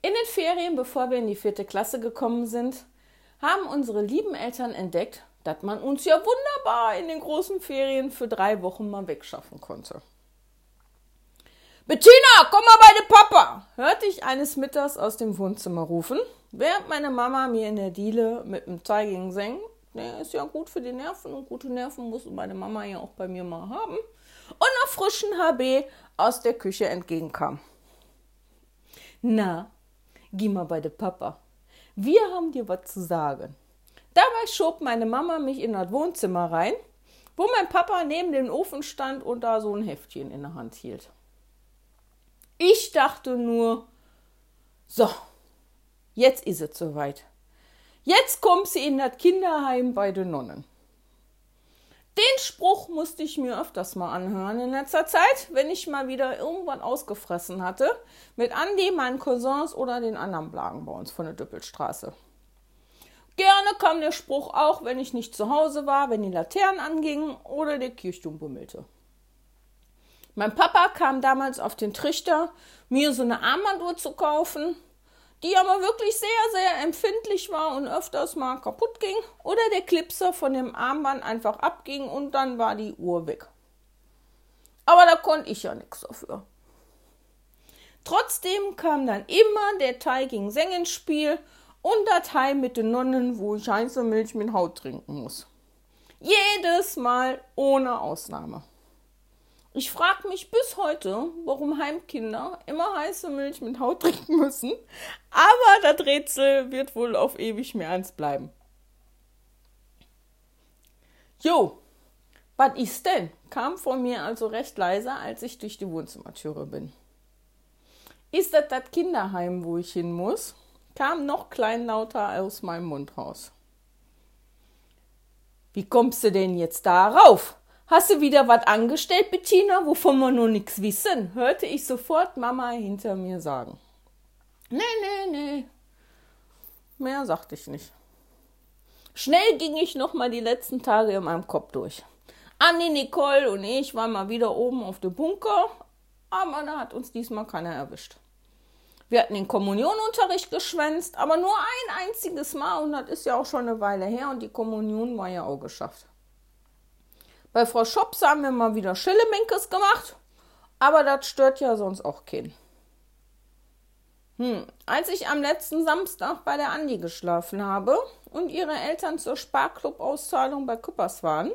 In den Ferien, bevor wir in die vierte Klasse gekommen sind, haben unsere lieben Eltern entdeckt, dass man uns ja wunderbar in den großen Ferien für drei Wochen mal wegschaffen konnte. Bettina, komm mal bei dem Papa! hörte ich eines Mittags aus dem Wohnzimmer rufen, während meine Mama mir in der Diele mit dem Zeiging sang. Der ist ja gut für die Nerven und gute Nerven muss meine Mama ja auch bei mir mal haben. Und nach frischen HB aus der Küche entgegenkam. Na, geh mal bei de Papa. Wir haben dir was zu sagen. Dabei schob meine Mama mich in das Wohnzimmer rein, wo mein Papa neben dem Ofen stand und da so ein Heftchen in der Hand hielt. Ich dachte nur, so, jetzt ist es soweit. Jetzt kommt sie in das Kinderheim bei den Nonnen. Den Spruch musste ich mir öfters mal anhören in letzter Zeit, wenn ich mal wieder irgendwann ausgefressen hatte. Mit Andi, meinen Cousins oder den anderen Blagen bei uns von der Düppelstraße. Gerne kam der Spruch auch, wenn ich nicht zu Hause war, wenn die Laternen angingen oder der Kirchturm bummelte. Mein Papa kam damals auf den Trichter, mir so eine Armbanduhr zu kaufen die aber wirklich sehr, sehr empfindlich war und öfters mal kaputt ging oder der Clipser von dem Armband einfach abging und dann war die Uhr weg. Aber da konnte ich ja nichts dafür. Trotzdem kam dann immer der Teil gegen Seng ins Spiel und der Teil mit den Nonnen, wo ich heiße Milch mit Haut trinken muss. Jedes Mal ohne Ausnahme. Ich frage mich bis heute, warum Heimkinder immer heiße Milch mit Haut trinken müssen. Aber das Rätsel wird wohl auf ewig mir eins bleiben. Jo, was ist denn? kam vor mir also recht leise, als ich durch die Wohnzimmertüre bin. Ist das das Kinderheim, wo ich hin muss? kam noch kleinlauter aus meinem Mund raus. Wie kommst du denn jetzt darauf? Hast du wieder was angestellt, Bettina, wovon wir noch nichts wissen? hörte ich sofort Mama hinter mir sagen. Nee, nee, nee. Mehr sagte ich nicht. Schnell ging ich noch mal die letzten Tage in meinem Kopf durch. Anni, Nicole und ich waren mal wieder oben auf dem Bunker, aber da hat uns diesmal keiner erwischt. Wir hatten den Kommunionunterricht geschwänzt, aber nur ein einziges Mal und das ist ja auch schon eine Weile her und die Kommunion war ja auch geschafft. Bei Frau Schops haben wir mal wieder Schillemenkes gemacht, aber das stört ja sonst auch keinen. Hm, als ich am letzten Samstag bei der Andi geschlafen habe und ihre Eltern zur Sparklub-Auszahlung bei Küppers waren,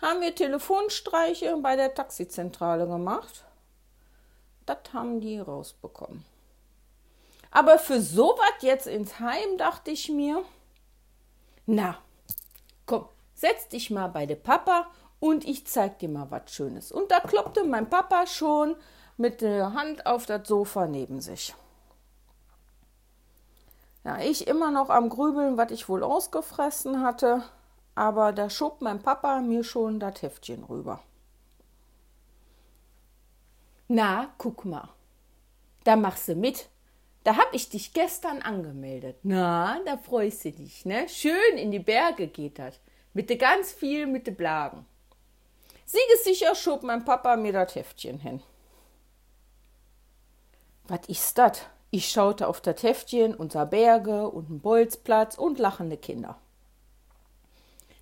haben wir Telefonstreiche bei der Taxizentrale gemacht. Das haben die rausbekommen. Aber für sowas jetzt ins Heim dachte ich mir, na, komm, setz dich mal bei der Papa und ich zeig dir mal was Schönes. Und da kloppte mein Papa schon mit der Hand auf das Sofa neben sich. Ja, ich immer noch am Grübeln, was ich wohl ausgefressen hatte, aber da schob mein Papa mir schon das Heftchen rüber. Na, guck mal, da machst du mit. Da hab ich dich gestern angemeldet. Na, da freust du dich, ne? Schön in die Berge geht das. Mit de ganz viel mit de Blagen. Siegessicher schob mein Papa mir das Heftchen hin. Was ist das? Ich schaute auf das Heftchen, unser Berge und einen Bolzplatz und lachende Kinder.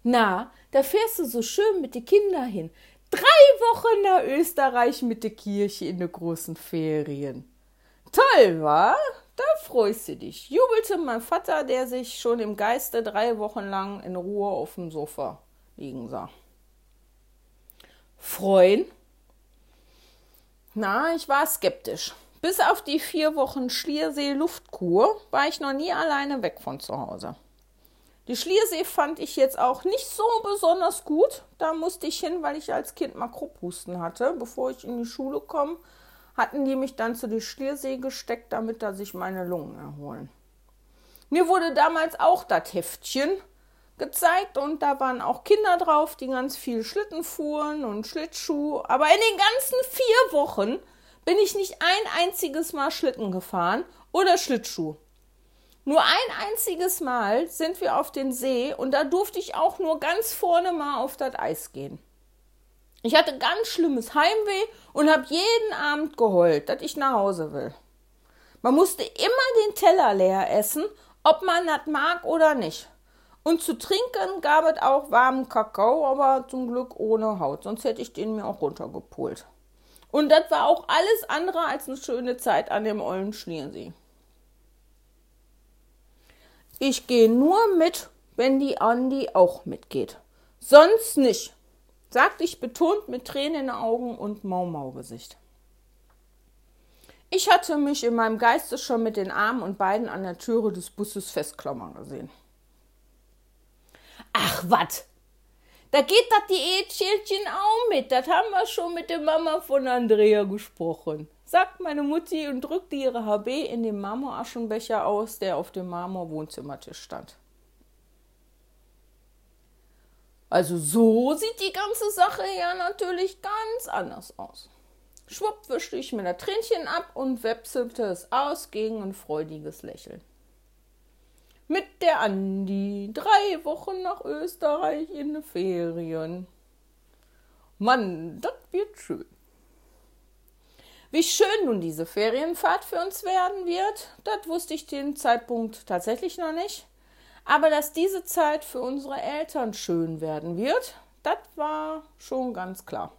Na, da fährst du so schön mit de Kinder hin. Drei Wochen nach Österreich mit de Kirche in de großen Ferien. Toll, wa? Da freust du dich, jubelte mein Vater, der sich schon im Geiste drei Wochen lang in Ruhe auf dem Sofa liegen sah. Freuen? Na, ich war skeptisch. Bis auf die vier Wochen Schliersee-Luftkur war ich noch nie alleine weg von zu Hause. Die Schliersee fand ich jetzt auch nicht so besonders gut. Da musste ich hin, weil ich als Kind Makrophusten hatte, bevor ich in die Schule komme hatten die mich dann zu der Schliersee gesteckt, damit da sich meine Lungen erholen. Mir wurde damals auch das Heftchen gezeigt und da waren auch Kinder drauf, die ganz viel Schlitten fuhren und Schlittschuh. Aber in den ganzen vier Wochen bin ich nicht ein einziges Mal Schlitten gefahren oder Schlittschuh. Nur ein einziges Mal sind wir auf den See und da durfte ich auch nur ganz vorne mal auf das Eis gehen. Ich hatte ganz schlimmes Heimweh und habe jeden Abend geheult, dass ich nach Hause will. Man musste immer den Teller leer essen, ob man das mag oder nicht. Und zu trinken gab es auch warmen Kakao, aber zum Glück ohne Haut, sonst hätte ich den mir auch runtergepult. Und das war auch alles andere als eine schöne Zeit an dem ollen Schliersee. Ich gehe nur mit, wenn die Andi auch mitgeht. Sonst nicht, sagte ich betont mit Tränen in den Augen und Mau-Mau-Gesicht. Ich hatte mich in meinem Geiste schon mit den Armen und Beinen an der Türe des Busses festklammern gesehen. Ach, wat? Da geht das Diätschälchen auch mit. Das haben wir schon mit der Mama von Andrea gesprochen, sagt meine Mutti und drückte ihre HB in den Marmoraschenbecher aus, der auf dem Marmor-Wohnzimmertisch stand. Also so sieht die ganze Sache ja natürlich ganz anders aus. Schwupp wischte ich mir das Tränchen ab und wepselte es aus gegen ein freudiges Lächeln mit der Andi. Drei Wochen nach Österreich in den Ferien. Mann, das wird schön. Wie schön nun diese Ferienfahrt für uns werden wird, das wusste ich den Zeitpunkt tatsächlich noch nicht. Aber dass diese Zeit für unsere Eltern schön werden wird, das war schon ganz klar.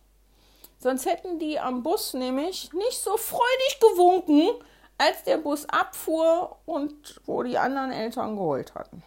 Sonst hätten die am Bus nämlich nicht so freudig gewunken, als der Bus abfuhr und wo die anderen Eltern geheult hatten.